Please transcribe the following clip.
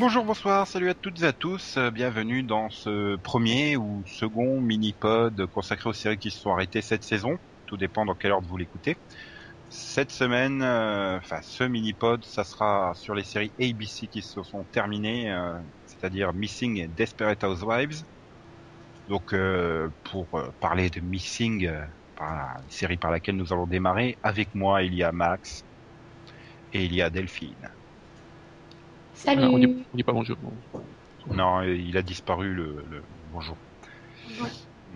Bonjour, bonsoir, salut à toutes et à tous, euh, bienvenue dans ce premier ou second mini-pod consacré aux séries qui se sont arrêtées cette saison, tout dépend dans quelle ordre vous l'écoutez. Cette semaine, euh, enfin ce mini-pod, ça sera sur les séries ABC qui se sont terminées, euh, c'est-à-dire Missing et Desperate Housewives. Donc pour parler de Missing, la série par laquelle nous allons démarrer, avec moi il y a Max et il y a Delphine. Salut. on, dit, pas bonjour. Non, il a disparu le, bonjour.